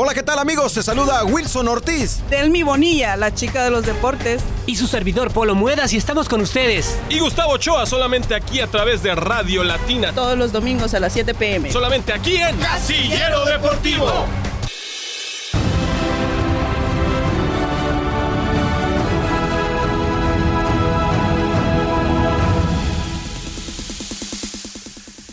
Hola, ¿qué tal amigos? Se saluda Wilson Ortiz. Delmi Bonilla, la chica de los deportes. Y su servidor Polo Muedas y estamos con ustedes. Y Gustavo Ochoa solamente aquí a través de Radio Latina. Todos los domingos a las 7 pm. Solamente aquí en Casillero Deportivo.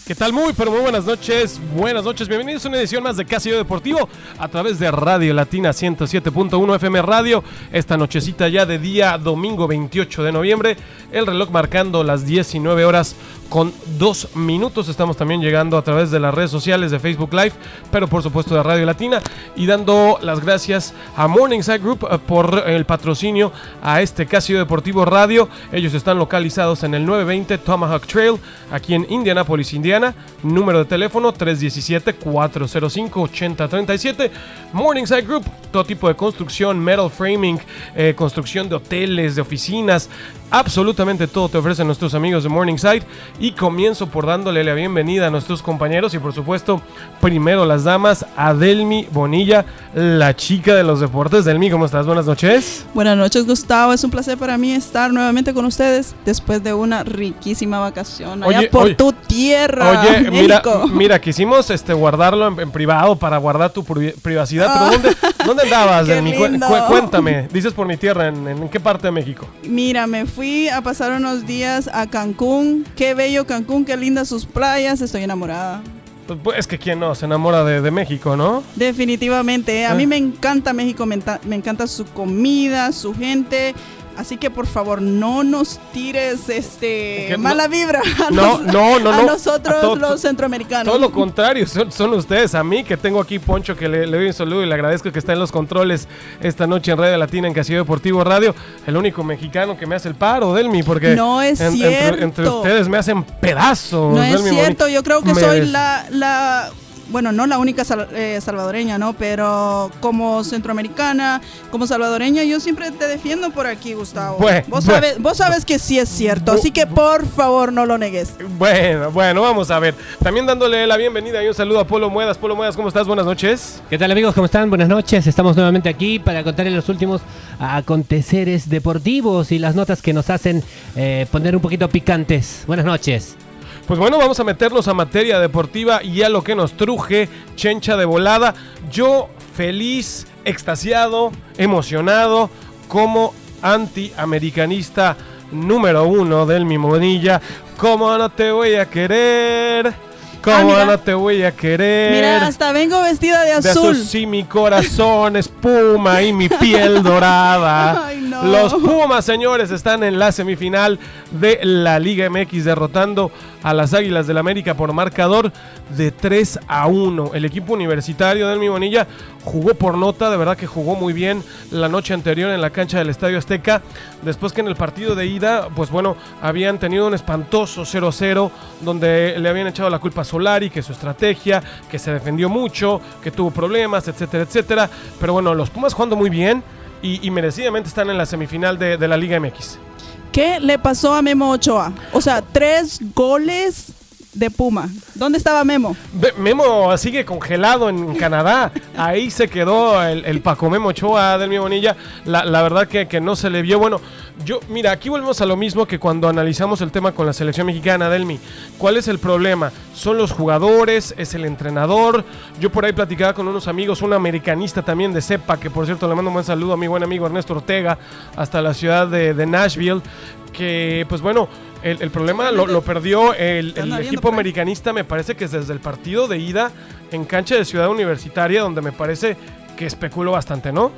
¿Qué tal? Muy, pero muy buenas noches. Buenas noches. Bienvenidos a una edición más de Casillo Deportivo a través de Radio Latina 107.1 FM Radio. Esta nochecita ya de día domingo 28 de noviembre. El reloj marcando las 19 horas con dos minutos. Estamos también llegando a través de las redes sociales de Facebook Live, pero por supuesto de Radio Latina. Y dando las gracias a Morningside Group eh, por el patrocinio a este Casio Deportivo Radio. Ellos están localizados en el 920 Tomahawk Trail, aquí en Indianapolis, Indiana. Número de teléfono 317-405-8037. Morningside Group, todo tipo de construcción, metal framing, eh, construcción de hoteles, de oficinas. Absolutamente todo te ofrecen nuestros amigos de Morningside. Y comienzo por dándole la bienvenida a nuestros compañeros y por supuesto, primero las damas, Adelmi Bonilla, la chica de los deportes. Delmi, ¿cómo estás? Buenas noches. Buenas noches, Gustavo. Es un placer para mí estar nuevamente con ustedes después de una riquísima vacación allá Oye, por oye. tu tierra, Oye, mira, México. mira, quisimos este, guardarlo en, en privado para guardar tu pri- privacidad, pero ¿dónde, dónde andabas, Delmi? Cu- cu- cuéntame, dices por mi tierra, ¿en, en qué parte de México? Mira, me fui a pasar unos días a Cancún. Qué bello Cancún, qué lindas sus playas. Estoy enamorada. Pues, pues, es que quién no, se enamora de, de México, ¿no? Definitivamente. A Ah. mí me encanta México, me encanta su comida, su gente. Así que por favor no nos tires este no- mala vibra a, No, no, no, a nosotros A todo- los centroamericanos. Todo lo contrario, son, son ustedes. A mí que tengo aquí Poncho, que le, le doy un saludo y le agradezco que está en los controles esta noche en Radio Latina, en Casillo Deportivo Radio. El único mexicano que me hace el paro, Delmi, porque No es en- entre, cierto. entre ustedes me hacen pedazos. No es cierto, yo creo que Me soy des- la, la, bueno, no la única sal- eh, salvadoreña, ¿no? Pero como centroamericana, como salvadoreña, yo siempre te defiendo por aquí, Gustavo. Bueno, vos, bueno. sabes, vos sabes que sí es cierto, así que por favor no lo negues. Bueno, bueno, vamos a ver. También dándole la bienvenida y un saludo a Polo Muedas. Polo Muedas, ¿cómo estás? Buenas noches. ¿Qué tal amigos? ¿Cómo están? Buenas noches. Estamos nuevamente aquí para contarles los últimos aconteceres deportivos y las notas que nos hacen eh, poner un poquito picantes. Buenas noches. Pues bueno, vamos a meternos a materia deportiva y a lo que nos truje, chencha de volada. Yo feliz, extasiado, emocionado, como antiamericanista número uno del Mimonilla. ¿Cómo no te voy a querer? ¿Cómo Ah, no te voy a querer? Mira, hasta vengo vestida de De azul. azul sí mi corazón espuma y mi piel dorada. Los Pumas, señores, están en la semifinal de la Liga MX derrotando a las Águilas del América por marcador de 3 a 1. El equipo universitario del Mi Bonilla jugó por nota, de verdad que jugó muy bien la noche anterior en la cancha del Estadio Azteca. Después que en el partido de ida, pues bueno, habían tenido un espantoso 0-0 donde le habían echado la culpa a Solari, que su estrategia, que se defendió mucho, que tuvo problemas, etcétera, etcétera. Pero bueno, los Pumas jugando muy bien y, merecidamente están en la semifinal de, de la Liga MX. ¿Qué le pasó a Memo Ochoa? O sea, tres goles de Puma. ¿Dónde estaba Memo? Memo sigue congelado en Canadá. Ahí se quedó el, el Paco Memo Ochoa del Mi Bonilla. La, verdad que, que no se le vio. Bueno, yo, mira, aquí volvemos a lo mismo que cuando analizamos el tema con la selección mexicana, Delmi. ¿Cuál es el problema? ¿Son los jugadores? ¿Es el entrenador? Yo por ahí platicaba con unos amigos, un americanista también de CEPA, que por cierto le mando un buen saludo a mi buen amigo Ernesto Ortega, hasta la ciudad de Nashville. Que, pues bueno, el, el problema lo, lo perdió el, equipo americanista, me parece que es desde el partido de ida en cancha de Ciudad Universitaria, donde me parece que especuló bastante, ¿no?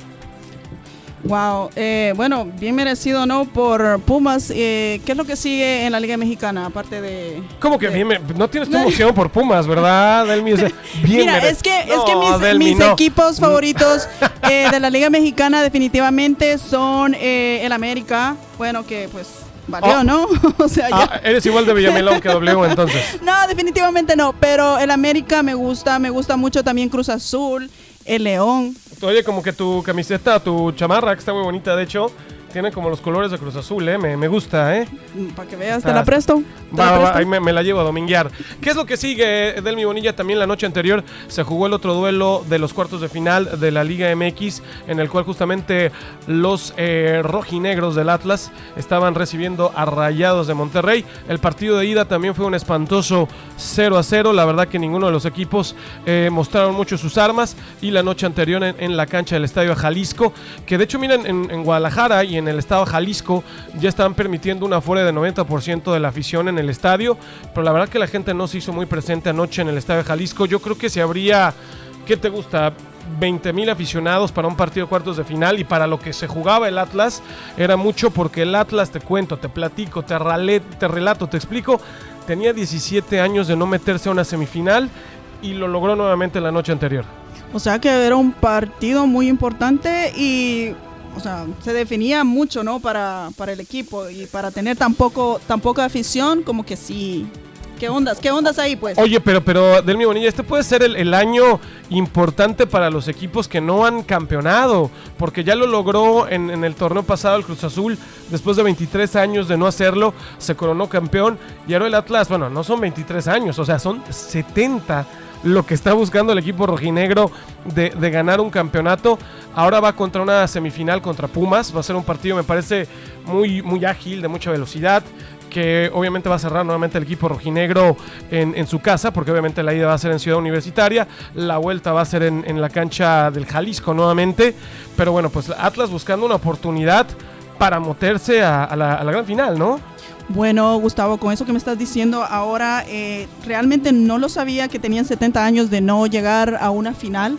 Wow, eh, bueno, bien merecido, ¿no? Por Pumas. Eh, ¿Qué es lo que sigue en la Liga Mexicana, aparte de... Como que de- bien, me- no tienes tu emoción por Pumas, ¿verdad, Delmi? O sea, bien Mira, mere- es que, es que mis, Delmi, mis no. equipos favoritos eh, de la Liga Mexicana definitivamente son eh, el América. Bueno, que pues valió, Oh. ¿no? o sea, ya... Ah, eres igual de Villamelón que W entonces. No, definitivamente no, pero el América me gusta, me gusta mucho también Cruz Azul, el León. Oye, como que tu camiseta, tu chamarra, que está muy bonita, de hecho, Tiene como los colores de Cruz Azul, ¿eh? Me, me gusta, ¿eh? Para que veas, Está- te la presto. ¿Te Va, la va, presto? ahí me, me la llevo a dominguear. ¿Qué es lo que sigue, Delmi Bonilla? También la noche anterior se jugó el otro duelo de los cuartos de final de la Liga MX, en el cual justamente los eh, rojinegros del Atlas estaban recibiendo a Rayados de Monterrey. El partido de ida también fue un espantoso 0 a 0. La verdad que ninguno de los equipos eh, mostraron mucho sus armas. Y la noche anterior en, en la cancha del Estadio Jalisco, que de hecho, miren, en, en Guadalajara y en el Estado Jalisco ya están permitiendo una fuera de 90% de la afición en el estadio. Pero la verdad que la gente no se hizo muy presente anoche en el Estadio Jalisco. Yo creo que si habría, ¿qué te gusta? 20 mil aficionados para un partido de cuartos de final y para lo que se jugaba el Atlas era mucho porque el Atlas, te cuento, te platico, te, te relato, te explico, tenía 17 años de no meterse a una semifinal y lo logró nuevamente la noche anterior. O sea que era un partido muy importante y, o sea, se definía mucho, ¿no? Para, para el equipo y para tener tan, poco, tan poca afición, como que sí. ¿Qué ondas? ¿Qué ondas ahí, pues? Oye, pero, pero, Delmi Bonilla, este puede ser el, el año importante para los equipos que no han campeonado, porque ya lo logró en, en el torneo pasado el Cruz Azul, después de 23 años de no hacerlo, se coronó campeón, y ahora el Atlas, bueno, no son 23 años, o sea, son 70 lo que está buscando el equipo rojinegro de, ganar un campeonato. Ahora va contra una semifinal contra Pumas, va a ser un partido, me parece, muy, muy ágil, de mucha velocidad que obviamente va a cerrar nuevamente el equipo rojinegro en, su casa, porque obviamente la ida va a ser en Ciudad Universitaria, la vuelta va a ser en la cancha del Jalisco nuevamente, pero bueno, pues Atlas buscando una oportunidad para meterse a, a la, a la gran final, ¿no? Bueno, Gustavo, con eso que me estás diciendo ahora, eh, realmente no lo sabía que tenían 70 años de no llegar a una final.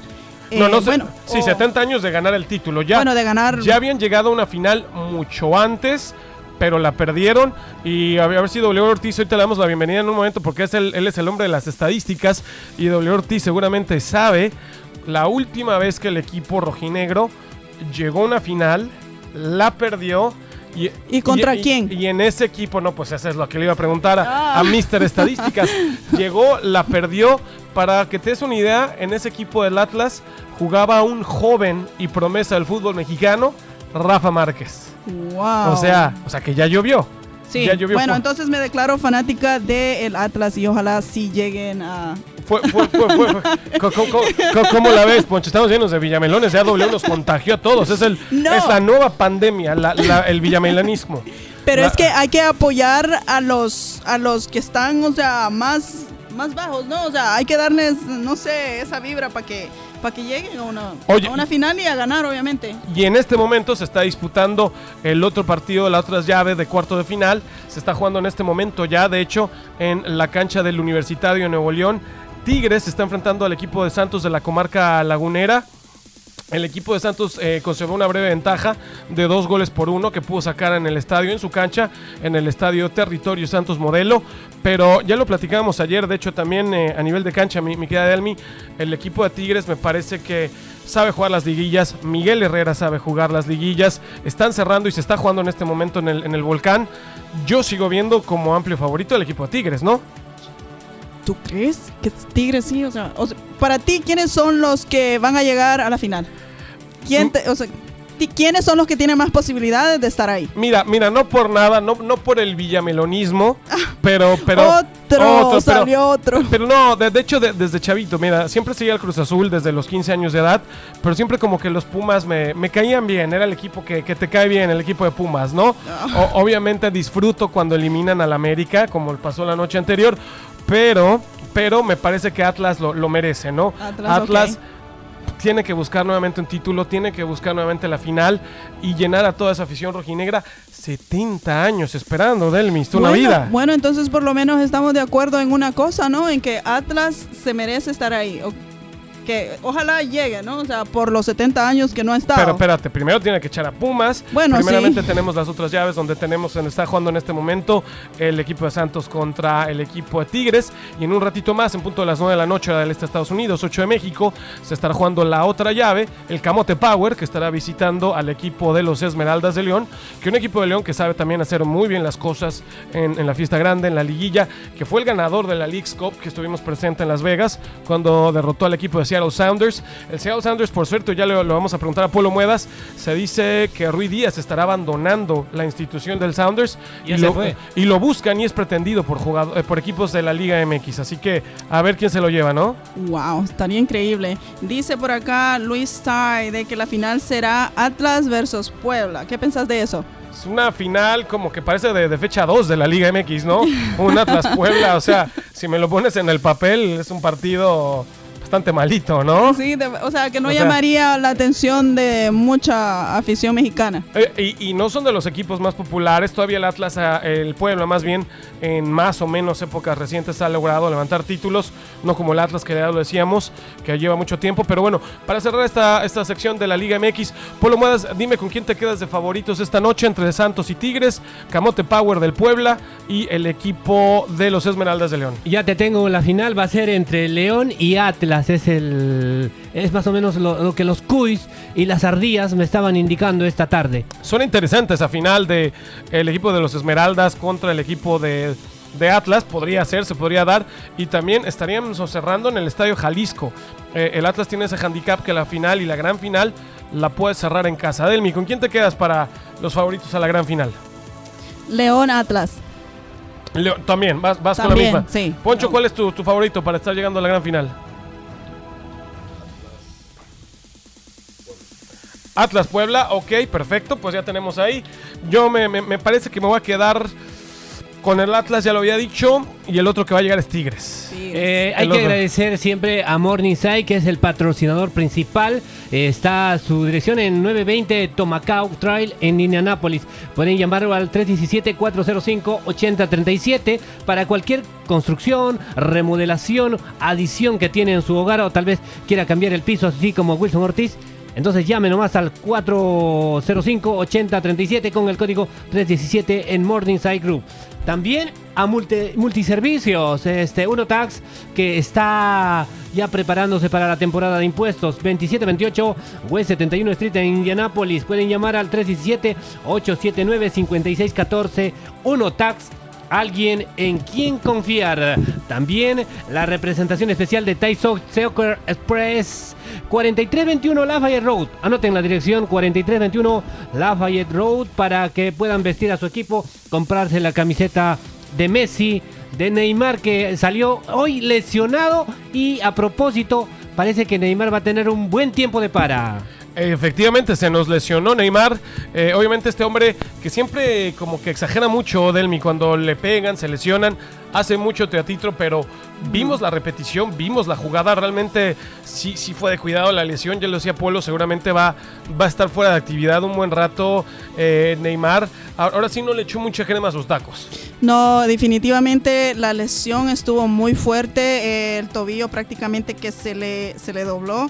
no, Eh, no sé, bueno, sí, o- 70 años de ganar el título, ya, Bueno, de ganar. ya habían llegado a una final mucho antes, pero la perdieron. Y a ver si W Ortiz, hoy te damos la bienvenida en un momento porque es el, él es el hombre de las estadísticas. Y W Ortiz seguramente sabe la última vez que el equipo rojinegro llegó a una final, la perdió. ¿Y, ¿Y contra quién? Y, en ese equipo, no, pues eso es lo que le iba a preguntar a, Ah. a Mr. Estadísticas. Llegó, la perdió. Para que te des una idea, en ese equipo del Atlas jugaba un joven y promesa del fútbol mexicano, Rafa Márquez. Wow. O sea, o sea que ya llovió. Sí, ya llovió. bueno, entonces me declaro fanática del Atlas y ojalá sí lleguen a... Fue, fue, fue, fue, ¿Cómo la ves, Poncho? Estamos llenos de villamelones. Ya W nos contagió a todos. Es, el, No. es la nueva pandemia, la- la- el villamelanismo. Pero La- es que hay que apoyar a los a los que están, o sea, más más bajos, ¿no? O sea, hay que darles, no sé, esa vibra para que para que lleguen a una, Oye, a una final y a ganar, obviamente. Y en este momento se está disputando el otro partido, la otra llave de cuarto de final. Se está jugando en este momento ya, de hecho, en la cancha del Universitario de Nuevo León. Tigres se está enfrentando al equipo de Santos de la comarca lagunera. El equipo de Santos eh, conservó una breve ventaja de dos goles por uno que pudo sacar en el estadio, en su cancha, en el estadio Territorio Santos Modelo. Pero ya lo platicábamos ayer, de hecho también eh, a nivel de cancha, mi, mi querida Delmi, el equipo de Tigres me parece que sabe jugar las liguillas. Miguel Herrera sabe jugar las liguillas. Están cerrando y se está jugando en este momento en el, en el volcán. Yo sigo viendo como amplio favorito el equipo de Tigres, ¿no? ¿Tú crees que Tigres sí? O sea, o sea, para ti, ¿quiénes son los que van a llegar a la final? ¿Quién te- o sea, ¿quiénes son los que tienen más posibilidades de estar ahí? Mira, mira, no por nada, no, no por el villamelonismo, pero, pero. otro, pero- salió otro. Pero no, de, de hecho, de- desde chavito, mira, siempre seguía el Cruz Azul desde los 15 años de edad, pero siempre como que los Pumas me, me caían bien, era el equipo que, que te cae bien, el equipo de Pumas, ¿no? O- obviamente disfruto cuando eliminan al América, como pasó la noche anterior, pero, pero me parece que Atlas lo, lo merece, ¿no? Atlas, tiene que buscar nuevamente un título, tiene que buscar nuevamente la final y llenar a toda esa afición rojinegra. 70 años esperando, Delmis, una bueno, vida. Bueno, entonces por lo menos estamos de acuerdo en una cosa, ¿no? En que Atlas se merece estar ahí. Que ojalá llegue, ¿no? O sea, por los 70 años que no ha estado. Pero espérate, primero tiene que echar a Pumas. Bueno, Primeramente sí. tenemos las otras llaves donde tenemos, está jugando en este momento el equipo de Santos contra el equipo de Tigres. Y en un ratito más, en punto de las 9 de la noche, hora del este de Estados Unidos, 8 de México, se estará jugando la otra llave, el Camote Power, que estará visitando al equipo de los Esmeraldas de León, que un equipo de León que sabe también hacer muy bien las cosas en, en la fiesta grande, en la liguilla, que fue el ganador de la League's Cup que estuvimos presente en Las Vegas, cuando derrotó al equipo de Seattle Seattle Sounders. El Seattle Sounders, por cierto, ya lo, lo vamos a preguntar a Polo Muedas. Se dice que Rui Díaz estará abandonando la institución del Sounders y, lo, fue. y lo buscan y es pretendido por, jugado- eh, por equipos de la Liga MX. Así que a ver quién se lo lleva, ¿no? Wow, estaría increíble. Dice por acá Luis Tai de que la final será Atlas versus Puebla. ¿Qué pensás de eso? Es una final como que parece de, de fecha 2 de la Liga MX, ¿no? Un Atlas Puebla, o sea, si me lo pones en el papel, es un partido bastante malito, ¿no? Sí, de- o sea, que no O sea- llamaría la atención de mucha afición mexicana. Eh, y, y no son de los equipos más populares. Todavía el Atlas, ah, el Puebla más bien, en más o menos épocas recientes ha logrado levantar títulos. No como el Atlas, que ya lo decíamos, que lleva mucho tiempo. Pero bueno, para cerrar esta, esta sección de la Liga MX, Polo Muedas, dime con quién te quedas de favoritos esta noche entre Santos y Tigres, Camote Power del Puebla y el equipo de los Esmeraldas de León. Ya te tengo la final, va a ser entre León y Atlas. Es el es más o menos lo, lo que los Cuis y las Ardillas me estaban indicando esta tarde. Suena interesante esa final de el equipo de los Esmeraldas contra el equipo de, de Atlas. Podría ser, se podría dar. Y también estaríamos cerrando en el Estadio Jalisco. Eh, el Atlas tiene ese handicap que la final y la gran final la puede cerrar en casa. Delmi, ¿con quién te quedas para los favoritos a la gran final? León Atlas. Leo- también, vas, vas con la misma. sí. Poncho, ¿cuál es tu, tu favorito para estar llegando a la gran final? Atlas Puebla, ok, perfecto, pues ya tenemos ahí. Yo me, me- me parece que me voy a quedar con el Atlas, ya lo había dicho, y el otro que va a llegar es Tigres. Eh, hay que otro. agradecer siempre a Morningside, que es el patrocinador principal. Eh, está su dirección en 920 Tomahawk Trail en Indianápolis. Pueden llamarlo al 317-405-8037 para cualquier construcción, remodelación, adición que tiene en su hogar o tal vez quiera cambiar el piso, así como Wilson Ortiz. Entonces llame nomás al 405-8037 con el código 317 en Morningside Group. También a multi- multiservicios, este Uno Tax que está ya preparándose para la temporada de impuestos. 2728 West 71 Street en Indianapolis. Pueden llamar al 317-879-5614. Uno Tax alguien en quien confiar. También la representación especial de Thai So- Soccer Express 4321 Lafayette Road. Anoten la dirección 4321 Lafayette Road para que puedan vestir a su equipo, comprarse la camiseta de Messi, de Neymar que salió hoy lesionado y a propósito parece que Neymar va a tener un buen tiempo de para. Efectivamente, se nos lesionó Neymar. Eh, obviamente este hombre que siempre como que exagera mucho, Delmi, cuando le pegan, se lesionan, hace mucho teatro, pero vimos la repetición, vimos la jugada, realmente sí, sí fue de cuidado la lesión, ya lo decía Polo, seguramente va, va a estar fuera de actividad un buen rato eh, Neymar. Ahora sí no le echó mucha crema a sus tacos. No, definitivamente la lesión estuvo muy fuerte. el tobillo prácticamente que se le, se le dobló.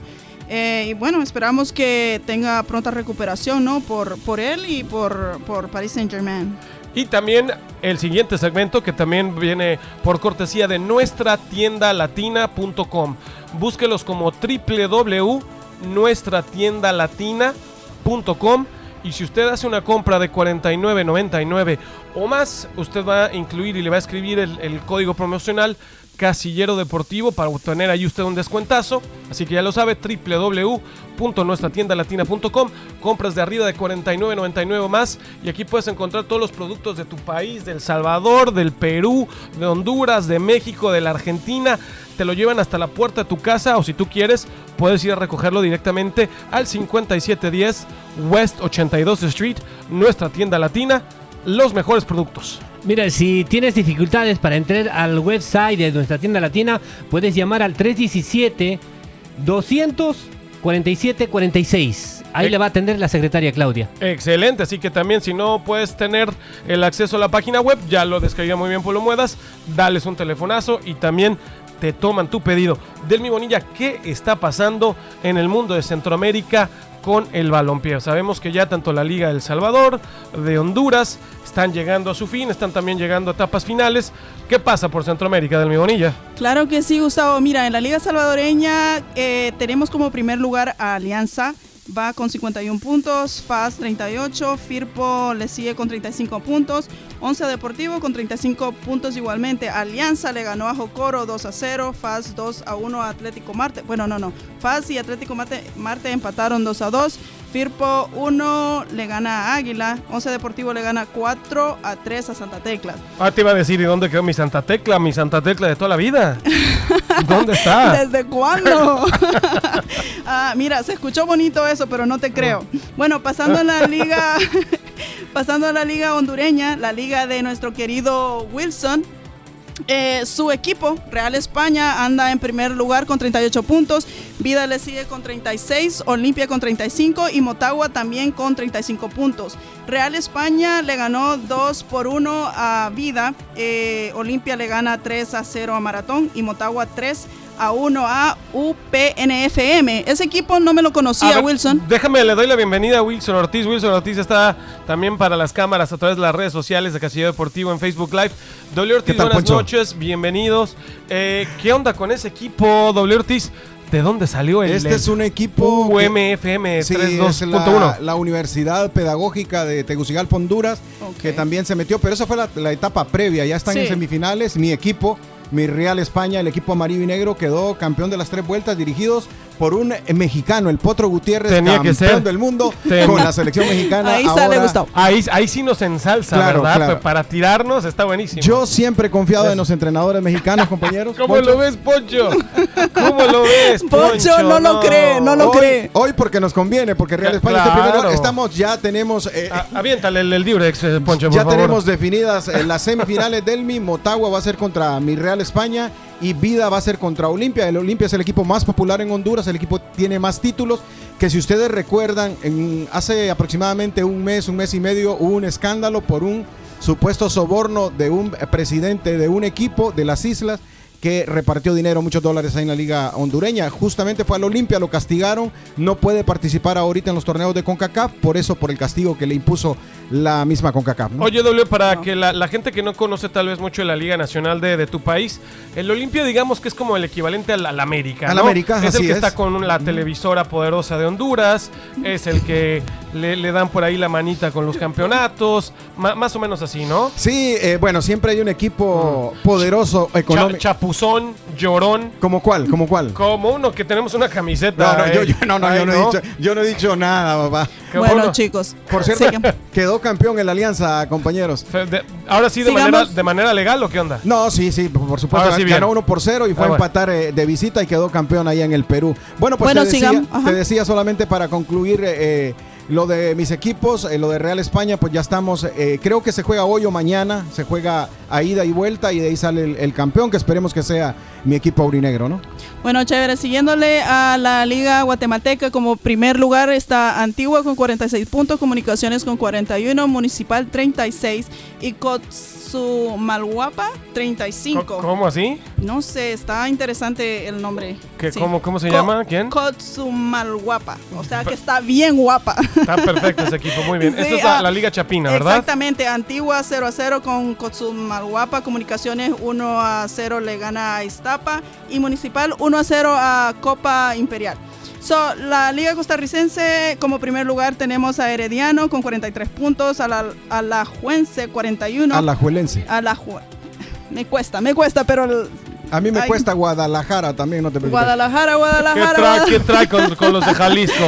Eh, y bueno, esperamos que tenga pronta recuperación, ¿no? Por, por él y por, por Paris Saint Germain. Y también el siguiente segmento que también viene por cortesía de nuestra tienda latina.com. Búsquelos como www.nuestratiendalatina.com y si usted hace una compra de 49.99 o más, usted va a incluir y le va a escribir el código promocional Casillero Deportivo para obtener ahí usted un descuentazo. Así que ya lo sabe, www.nuestratiendalatina.com. Compras de arriba de 49.99 o más. Y aquí puedes encontrar todos los productos de tu país, del Salvador, del Perú, de Honduras, de México, de la Argentina. Te lo llevan hasta la puerta de tu casa o si tú quieres, puedes ir a recogerlo directamente al 5710 West 82 Street, nuestra tienda latina. Los mejores productos. Mira, si tienes dificultades para entrar al website de nuestra tienda latina, puedes llamar al 317 247 46. Ahí Eh. le va a atender la secretaria Claudia. Excelente, así que también si no puedes tener el acceso a la página web, ya lo descargué muy bien por lo muedas, dales un telefonazo y también te toman tu pedido. Delmi Bonilla, ¿qué está pasando en el mundo de Centroamérica con el balompié? Sabemos que ya tanto la Liga del Salvador, de Honduras, están llegando a su fin, están también llegando a etapas finales. ¿Qué pasa por Centroamérica, Delmi Bonilla? Claro que sí, Gustavo. Mira, en la Liga Salvadoreña eh, tenemos como primer lugar a Alianza va con 51 puntos, FAS 38, Firpo le sigue con 35 puntos, 11 Deportivo con 35 puntos igualmente, Alianza le ganó a Jocoro 2 a 0, FAS 2 a 1 a Atlético Marte, bueno no, no, FAS y Atlético Marte, Marte empataron 2 a 2, Firpo 1 le gana a Águila, 11 Deportivo le gana 4 a 3 a Santa Tecla. Ah, te iba a decir, ¿y dónde quedó mi Santa Tecla? Mi Santa Tecla de toda la vida. ¿Dónde está? ¿Desde cuándo? ah, mira, se escuchó bonito eso, pero no te creo. Bueno, pasando a la liga, pasando a la liga hondureña, la liga de nuestro querido Wilson. Eh, su equipo, Real España, anda en primer lugar con 38 puntos. Vida le sigue con 36, Olimpia con 35 y Motagua también con 35 puntos. Real España le ganó 2 por 1 a Vida. Eh, Olimpia le gana 3 a 0 a Maratón y Motagua 3 a 1 a UPNFM. Ese equipo no me lo conocía, A ver, Wilson. Déjame, le doy la bienvenida a Wilson Ortiz. Wilson Ortiz está también para las cámaras a través de las redes sociales de Casillero Deportivo en Facebook Live. W Ortiz, ¿Qué tal, buenas Poncho? noches, bienvenidos. Eh, ¿Qué onda con ese equipo, W Ortiz? ¿De dónde salió el, Este es un equipo UMFM Sí, es 32.1? la, la Universidad Pedagógica de Tegucigalpa, Honduras, que también se metió, pero esa fue la, la etapa previa, ya están en semifinales. Mi equipo, mi Real España, el equipo amarillo y negro, quedó campeón de las tres vueltas, dirigidos por un mexicano, el Potro Gutiérrez, Tenía que campeón ser. del mundo Ten- con la selección mexicana. Ahí sale Ahora, Gustavo. Ahí, ahí sí nos ensalza, Claro, ¿verdad? claro. Pero Para tirarnos está buenísimo. Yo siempre he confiado en los entrenadores mexicanos, compañeros. ¿Cómo Poncho. lo ves, Poncho? ¿Cómo lo ves, Poncho? Poncho no lo cree, no lo hoy, cree. hoy porque nos conviene, porque Real España está claro. primero. Estamos, ya tenemos... eh, Ah, aviéntale el, el Durex, eh, Poncho, por Ya favor. tenemos definidas eh, las semifinales del Mi. Motagua va a ser contra mi Real España y Vida va a ser contra Olimpia. El Olimpia es el equipo más popular en Honduras, el equipo tiene más títulos. Que si ustedes recuerdan, hace aproximadamente un mes, un mes y medio, hubo un escándalo por un supuesto soborno de un presidente de un equipo de las islas que repartió dinero, muchos dólares ahí en la liga hondureña. Justamente fue al Olimpia, lo castigaron, no puede participar ahorita en los torneos de CONCACAF, por eso por el castigo que le impuso la misma CONCACAF. ¿no? Oye, W, para No. que la, la gente que no conoce tal vez mucho de la Liga Nacional de, de tu país, el Olimpia digamos que es como el equivalente al, al América, Al ¿no? América, Es el así que es. está con la televisora poderosa de Honduras, es el que le, le dan por ahí la manita con los campeonatos, ma- más o menos así, ¿no? Sí, eh, bueno, siempre hay un equipo poderoso Cha- económico. chapuzón, llorón, ¿Como cuál? ¿Como cuál? como uno que tenemos una camiseta. No, no, yo, eh, yo- no, no, ahí, yo no, he dicho, yo no he dicho nada, papá. Bueno, bueno. chicos. Por cierto, sigan. quedó campeón en la alianza, compañeros. De- ahora sí, de Sigamos. manera, de manera legal o qué onda? No, sí, sí, por supuesto. Ahora sí, bien. ganó uno por cero y fue Ah, a bueno. empatar eh, de visita y quedó campeón allá en el Perú. Bueno, pues Bueno, te, decía, te decía solamente para concluir eh, eh, lo de mis equipos, eh, lo de Real España, pues ya estamos, eh, creo que se juega hoy o mañana, se juega a ida y vuelta y de ahí sale el, el campeón, que esperemos que sea mi equipo aurinegro, ¿no? Bueno, chévere. Siguiéndole a la Liga Guatemalteca, como primer lugar está Antigua con 46 puntos, Comunicaciones con 41, Municipal 36 y Cotzumalguapa 35. Co- ¿Cómo así? No sé, está interesante el nombre. ¿Qué- Sí. cómo, ¿Cómo se Co- llama? ¿Quién? Cotzumalguapa. O sea que está bien guapa. Está perfecto ese equipo, muy bien. Sí, Esta es la, ah, la Liga Chapina, ¿verdad? Exactamente, Antigua 0 a 0 con Cotzumalguapa, Comunicaciones 1 a 0 le gana a Iztapa y Municipal 1 a 0 a Copa Imperial. So, la Liga Costarricense, como primer lugar, tenemos a Herediano con 43 puntos, a la, a la Juense 41. A la Juelense. a la Ju- Me cuesta, me cuesta, pero el- A mí me Ay. cuesta Guadalajara también, no te preocupes. Guadalajara, ¿Qué Guadalajara. trae, qué trae con, con los de Jalisco?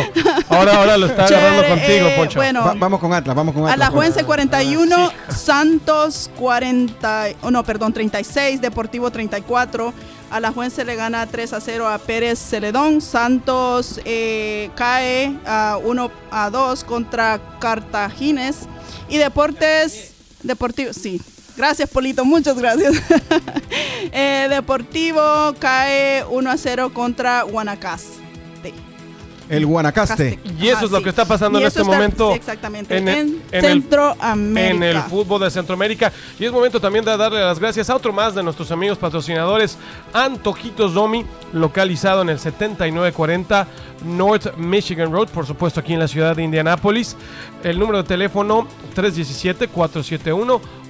Ahora, ahora lo está agarrando Chévere, contigo, eh, Poncho. bueno, Va- vamos con Atlas, vamos con Atlas. Alajuense 41, Ah, Santos 40, oh, no, perdón, 36, Deportivo 34. Alajuense le gana 3 a 0 a Pérez Celedón. Santos eh, cae a 1 a 2 contra Cartagines. Y Deportes, Deportivo, sí. Gracias, Polito, muchas gracias. Eh, Deportivo cae 1 a 0 contra Guanacaste. El Guanacaste. Y eso es lo que está pasando Y en este está- momento sí, exactamente. en el- Centroamérica. en el fútbol de Centroamérica. Y es momento también de darle las gracias a otro más de nuestros amigos patrocinadores, Antojitos Domi, localizado en el 7940 North Michigan Road, por supuesto aquí en la ciudad de Indianápolis. El número de teléfono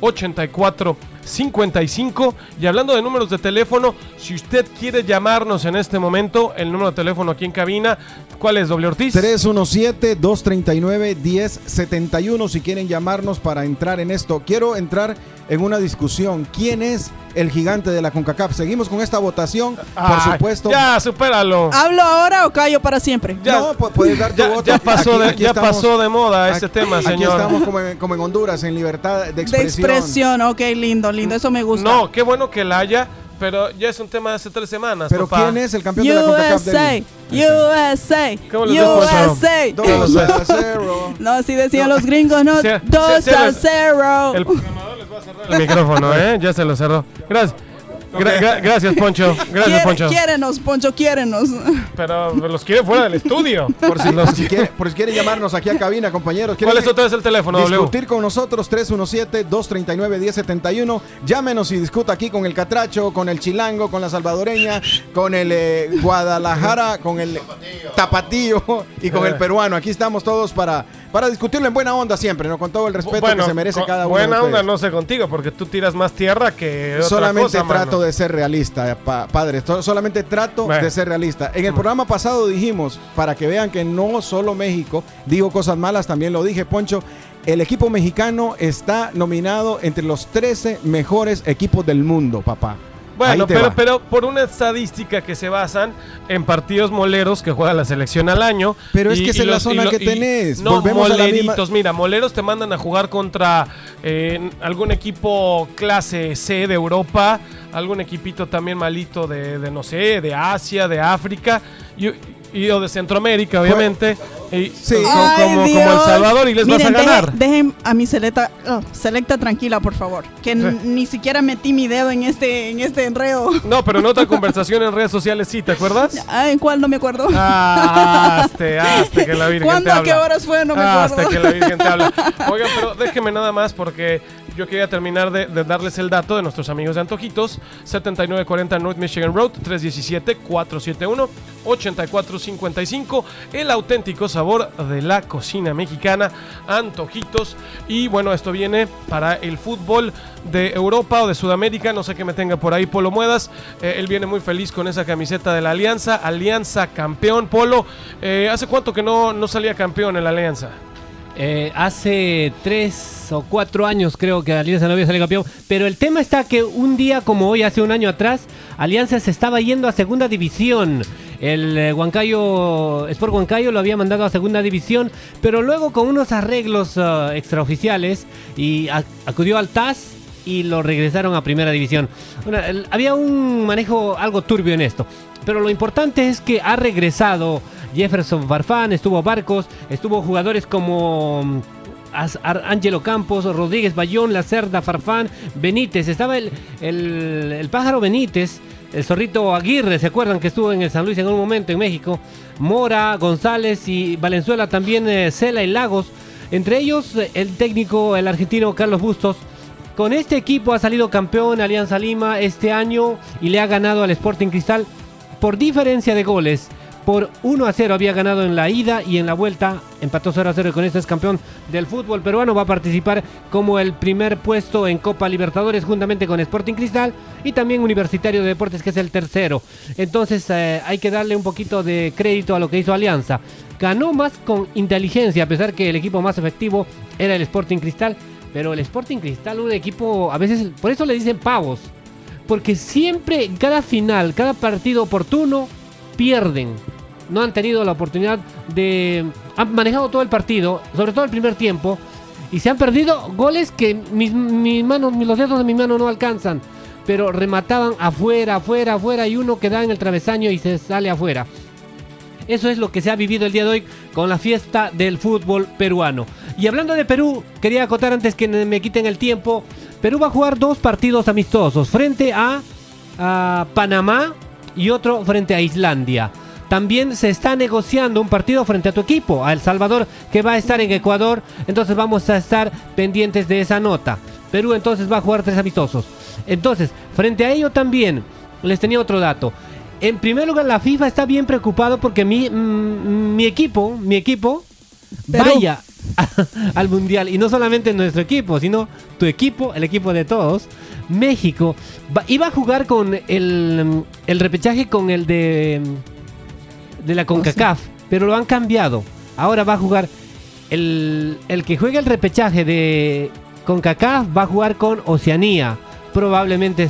84 55 y hablando de números de teléfono, si usted quiere llamarnos en este momento, el número de teléfono aquí en cabina, ¿cuál es, doble Ortiz? 317-239-1071 si quieren llamarnos para entrar en esto. Quiero entrar en una discusión. ¿Quién es el gigante de la CONCACAF? Seguimos con esta votación, por supuesto. Ya, supéralo. ¿Hablo ahora o callo para siempre? Ya, no, puedes dar tu ya, voto. ya pasó, Aquí- de, aquí ya estamos- pasó de moda aquí- tema, Aquí señor. estamos como en, como en Honduras, en libertad de De expresión, ok, lindo, lindo, eso me gusta. No, qué bueno que la haya, pero ya es un tema de hace tres semanas. Pero papá. ¿quién es el campeón de la CONCACAF? USA, Delhi? USA, ¿Cómo les ves, Poncho? USA. ¿Cómo los Dos ves? a cero. No, así decían los gringos, ¿no? Sí, 2 sí, sí, a les- 0. El programador les va a cerrar el micrófono, ¿eh? Ya se lo cerró. Gracias. Gra- gra- gracias, Poncho. Gracias, Quiere- Poncho. Quiérenos, Poncho, quiérenos. Pero los quiere fuera del estudio. Por si, Los- por si quiere- por si quieren llamarnos aquí a cabina, compañeros. ¿Cuál es ¿Quieren otra vez el teléfono, W? discutir con nosotros 317-239-1071. Llámenos y discuta aquí con el Catracho, con el Chilango, con la Salvadoreña, con el eh, Guadalajara, con el Tapatío y con el Eh. peruano. Aquí estamos todos para, para discutirlo en buena onda siempre, ¿no? Con todo el respeto que se merece cada uno. Buena de onda no sé contigo, porque tú tiras más tierra que otra Solamente cosa, trato mano. de ser realista, pa- padre. So- solamente trato Bueno. de ser realista. En el programa pasado dijimos, para que vean que no solo México digo cosas malas, también lo dije, Poncho. El equipo mexicano está nominado entre los 13 mejores equipos del mundo, papá. Bueno, pero, va. pero por una estadística que se basan en partidos moleros que juega la selección al año. Pero es que es la zona que tenés. No, Volvemos a la moleritos. misma- Mira, moleros te mandan a jugar contra eh, algún equipo clase C de Europa, algún equipito también malito de, de, no sé, de Asia, de África. Y, y- o de Centroamérica, obviamente. Y, Sí. co- Ay, como, como El. Salvador y les Miren, vas a ganar. Dejen a mi selecta, oh, selecta tranquila, por favor. Que ni siquiera metí mi dedo en este, en este enredo. No, pero en otra conversación en redes sociales sí, ¿te acuerdas? Ah, ¿En cuál no me acuerdo? Ah, hazte, hazte que la Virgen ¿Cuándo? te ¿A qué habla. horas fue? No me Hasta acuerdo. que la Virgen te habla. Oigan, pero déjenme nada más porque yo quería terminar de, darles el dato de nuestros amigos de Antojitos. 7940 North Michigan Road, 317-471-8455. El auténtico sabor de la cocina mexicana, Antojitos. Y bueno, esto viene para el fútbol de Europa o de Sudamérica. No sé qué me tenga por ahí Polo Muedas. Eh, él viene muy feliz con esa camiseta de la Alianza. Alianza campeón. Polo, eh, ¿hace cuánto que no, no salía campeón en la Alianza? Eh, hace tres o cuatro años creo que Alianza no había salido campeón. Pero el tema está que un día como hoy, hace un año atrás, Alianza se estaba yendo a segunda división. El eh, Huancayo, Sport Huancayo lo había mandado a segunda división, pero luego con unos arreglos eh, extraoficiales y acudió al TAS y lo regresaron a primera división. Había un manejo algo turbio en esto. Pero lo importante es que ha regresado Jefferson Farfán, estuvo Barcos, estuvo jugadores como mm, Ángelo Campos, Rodríguez Bayón, Lacerda, Farfán, Benítez. Estaba el, el, pájaro Benítez, el zorrito Aguirre, ¿se acuerdan que estuvo en el San Luis en un momento en México? Mora, González y Valenzuela también, eh, Cela y Lagos. Entre ellos el técnico, el argentino Carlos Bustos. Con este equipo ha salido campeón Alianza Lima este año y le ha ganado al Sporting Cristal por diferencia de goles. Por 1 a 0 había ganado en la ida y en la vuelta empató 0 a 0 y con esto es campeón del fútbol peruano. Va a participar como el primer puesto en Copa Libertadores juntamente con Sporting Cristal y también Universitario de Deportes que es el tercero. Entonces eh, hay que darle un poquito de crédito a lo que hizo Alianza. Ganó más con inteligencia a pesar que el equipo más efectivo era el Sporting Cristal. Pero el Sporting Cristal, un equipo, a veces, por eso le dicen pavos. Porque siempre, cada final, cada partido oportuno, pierden. No han tenido la oportunidad de... Han manejado todo el partido, sobre todo el primer tiempo, y se han perdido goles que mis, mis manos, los dedos de mi mano no alcanzan. Pero remataban afuera, afuera, afuera, y uno queda en el travesaño y se sale afuera. Eso es lo que se ha vivido el día de hoy con la fiesta del fútbol peruano. Y hablando de Perú, quería acotar antes que me quiten el tiempo. Perú va a jugar dos partidos amistosos frente a, a Panamá y otro frente a Islandia. También se está negociando un partido frente a tu equipo, a El Salvador, que va a estar en Ecuador. Entonces vamos a estar pendientes de esa nota. Perú entonces va a jugar tres amistosos. Entonces, frente a ello también, les tenía otro dato. En primer lugar, la FIFA está bien preocupado porque mi, mm, mi equipo, mi equipo, Perú. vaya, al Mundial. Y no solamente nuestro equipo, sino tu equipo, el equipo de todos. México va- iba a jugar con el, el repechaje con el de, de la CONCACAF, pero lo han cambiado. Ahora va a jugar el, el que juega el repechaje de CONCACAF va a jugar con Oceanía. Probablemente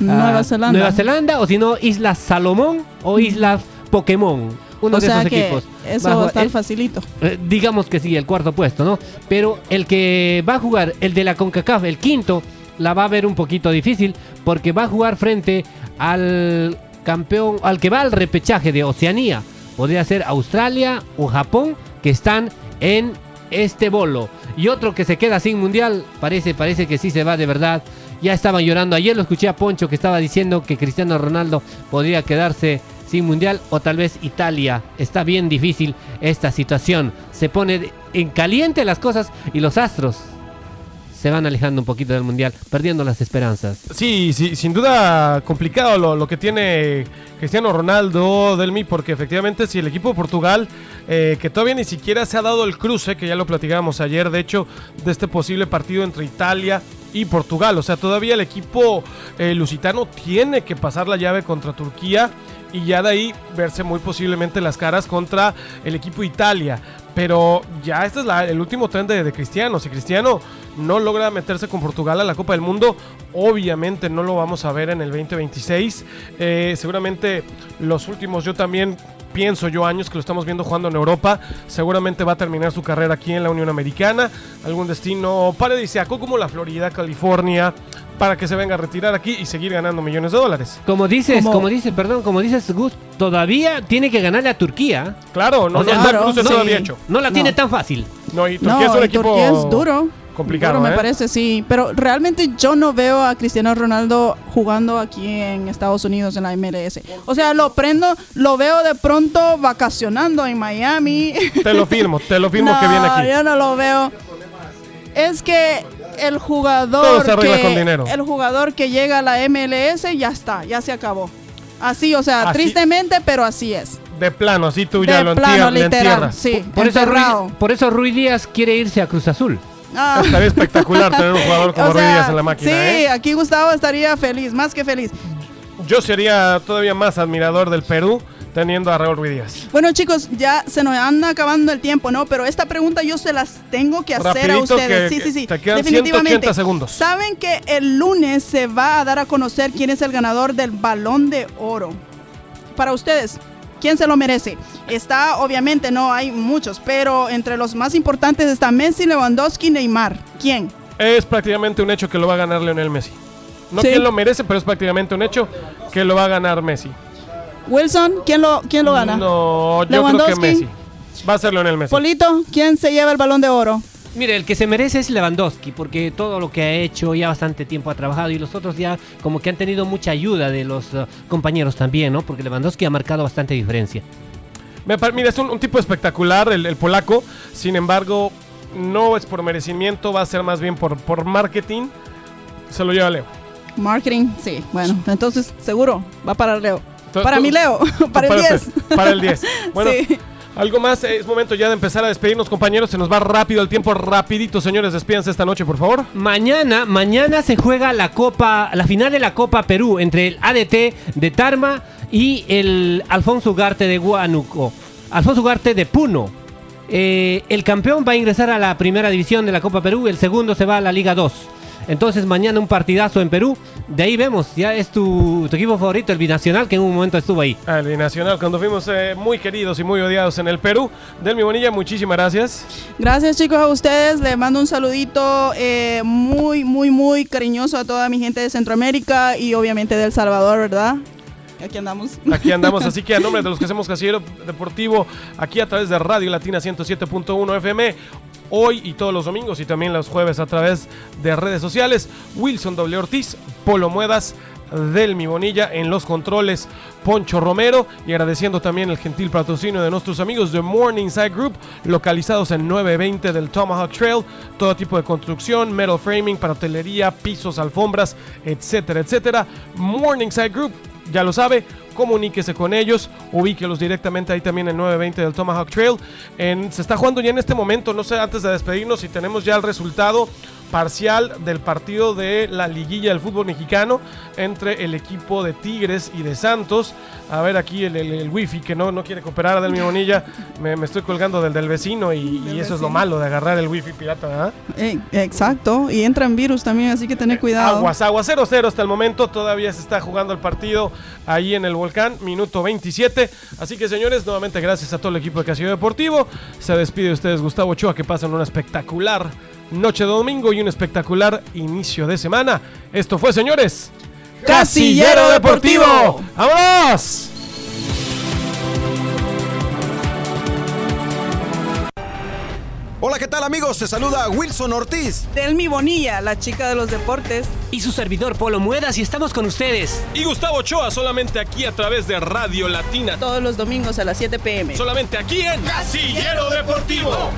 Nueva ah, Zelanda. Nueva Zelanda o si no Islas Salomón o Islas Pokémon. Uno o de sea esos que equipos. eso Va a va a jugar- estar facilito. eh, digamos que sí, el cuarto puesto, ¿no? Pero el que va a jugar, el de la CONCACAF, el quinto, la va a ver un poquito difícil porque va a jugar frente al campeón, al que va al repechaje de Oceanía. Podría ser Australia o Japón que están en este bolo. Y otro que se queda sin mundial, parece, parece que sí se va de verdad. Ya estaban llorando. Ayer lo escuché a Poncho que estaba diciendo que Cristiano Ronaldo podría quedarse sin mundial o tal vez Italia. Está bien difícil esta situación. Se pone en caliente las cosas y los astros se van alejando un poquito del mundial, perdiendo las esperanzas. Sí, sí, sin duda complicado lo, lo que tiene Cristiano Ronaldo, Delmi, porque efectivamente si el equipo de Portugal, eh, que todavía ni siquiera se ha dado el cruce, que ya lo platicábamos ayer, de hecho, de este posible partido entre Italia y Portugal, o sea, todavía el equipo eh, lusitano tiene que pasar la llave contra Turquía y ya de ahí verse muy posiblemente las caras contra el equipo Italia. Pero ya este es la- el último tren de, de Cristiano. Si Cristiano no logra meterse con Portugal a la Copa del Mundo, obviamente no lo vamos a ver en el 2026. Eh, seguramente los últimos, yo también pienso yo años que lo estamos viendo jugando en Europa. Seguramente va a terminar su carrera aquí en la Unión Americana. Algún destino paradisíaco como la Florida, California, para que se venga a retirar aquí y seguir ganando millones de dólares. Como dices, Como- como dices, perdón, como dices Gus, todavía tiene que ganarle a Turquía. Claro, no, O sea, no claro, sí. hecho. No la No. tiene tan fácil. No, y Turquía No, es un y equipo Turquía es duro. Complicado, ¿eh? me parece, sí. Pero realmente yo no veo a Cristiano Ronaldo jugando aquí en Estados Unidos en la MLS. O sea, lo prendo, lo veo de pronto vacacionando en Miami. Te lo firmo, te lo firmo no, que viene aquí. yo no lo veo. Es que el Todo jugador se arregla que, con dinero. el jugador que llega a la MLS ya está, ya se acabó. Así, o sea, Así- tristemente, pero así es. De plano, así tú ya de lo plano, entier- le literal. entierras. Sí, Por eso. Rui, por eso Rui Díaz quiere irse a Cruz Azul. Ah. Estaría espectacular tener un jugador como O sea, Díaz en la máquina. Sí, ¿eh? aquí Gustavo estaría feliz, más que feliz. Yo sería todavía más admirador del Perú teniendo a Raúl Ruiz Díaz. Bueno, chicos, ya se nos anda acabando el tiempo, ¿no? Pero esta pregunta yo se las tengo que hacer a Rapidito, ustedes. que- sí, sí, sí. te quedan Definitivamente. 180 segundos. Saben que el lunes se va a dar a conocer quién es el ganador del Balón de Oro. Para ustedes, ¿quién se lo merece? Está, obviamente, no hay muchos, pero entre los más importantes está Messi, Lewandowski, Neymar. ¿Quién? Es prácticamente un hecho que lo va a ganar Lionel Messi. No Sí. quien lo merece, pero es prácticamente un hecho que lo va a ganar Messi. Wilson, ¿quién lo, quién lo gana? No, yo creo que. Messi. Va a ser Lionel Messi. Polito, ¿quién se lleva el Balón de Oro? Mire, el que se merece es Lewandowski, porque todo lo que ha hecho ya bastante tiempo ha trabajado y los otros ya como que han tenido mucha ayuda de los eh, compañeros también, ¿no? Porque Lewandowski ha marcado bastante diferencia. Mira, es un, un tipo espectacular el, el polaco. Sin embargo, no es por merecimiento, va a ser más bien por, por marketing. Se lo lleva Leo. Marketing, sí. Bueno, entonces seguro va para Leo. Para mi Leo, para el 10. Para el 10. Bueno, Sí. Algo más. Es momento ya de empezar a despedirnos, compañeros. Se nos va rápido el tiempo, rapidito, señores. Despídense esta noche, por favor. Mañana, mañana se juega la Copa, la final de la Copa Perú entre el ADT de Tarma y el Alfonso Ugarte de Huánuco. Alfonso Ugarte de Puno. Eh, el campeón va a ingresar a la primera división de la Copa Perú, el segundo se va a la Liga 2. Entonces mañana un partidazo en Perú. De ahí vemos, ya es tu, tu equipo favorito, el binacional, que en un momento estuvo ahí. Al Nacional, cuando fuimos eh, muy queridos y muy odiados en el Perú. Delmi Bonilla, muchísimas gracias. Gracias chicos a ustedes. Les mando un saludito eh, muy, muy, muy cariñoso a toda mi gente de Centroamérica y obviamente de El Salvador, ¿verdad? Aquí andamos. Aquí andamos, así que a nombre de los que hacemos Casillero Deportivo, aquí a través de Radio Latina 107.1 FM, hoy y todos los domingos y también los jueves a través de redes sociales, Wilson W. Ortiz, Polo Muedas, Delmi Bonilla en los controles, Poncho Romero y agradeciendo también el gentil patrocinio de nuestros amigos de Morningside Group, localizados en 920 del Tomahawk Trail, todo tipo de construcción, metal framing para hotelería, pisos, alfombras, etcétera, etcétera. Morningside Group ya lo sabe, comuníquese con ellos, ubíquelos directamente ahí también en 920 del Tomahawk Trail. En- se está jugando ya en este momento, no sé, antes de despedirnos, si tenemos ya el resultado parcial del partido de la liguilla del fútbol mexicano entre el equipo de Tigres y de Santos. A ver aquí el, el- el wifi que no, no quiere cooperar del mi bonilla. Me, me estoy colgando del del vecino y, eso es lo malo de agarrar el wifi pirata, ¿verdad? Eh, exacto, y entran virus también, así que tener cuidado. Aguas, aguas 0-0 hasta el momento. Todavía se está jugando el partido ahí en el volcán, minuto 27. Así que, señores, nuevamente gracias a todo el equipo de Casillo Deportivo. Se despide de ustedes Gustavo Ochoa, que pasen una espectacular noche de domingo y un espectacular inicio de semana. Esto fue, señores, Casillero Deportivo. ¡Vámonos! Hola, ¿qué tal amigos? Se saluda Wilson Ortiz. Delmi Bonilla, la chica de los deportes. y su servidor Polo Muedas y estamos con ustedes. Y Gustavo Ochoa solamente aquí a través de Radio Latina. Todos los domingos a las 7 pm. Solamente aquí en Casillero Deportivo.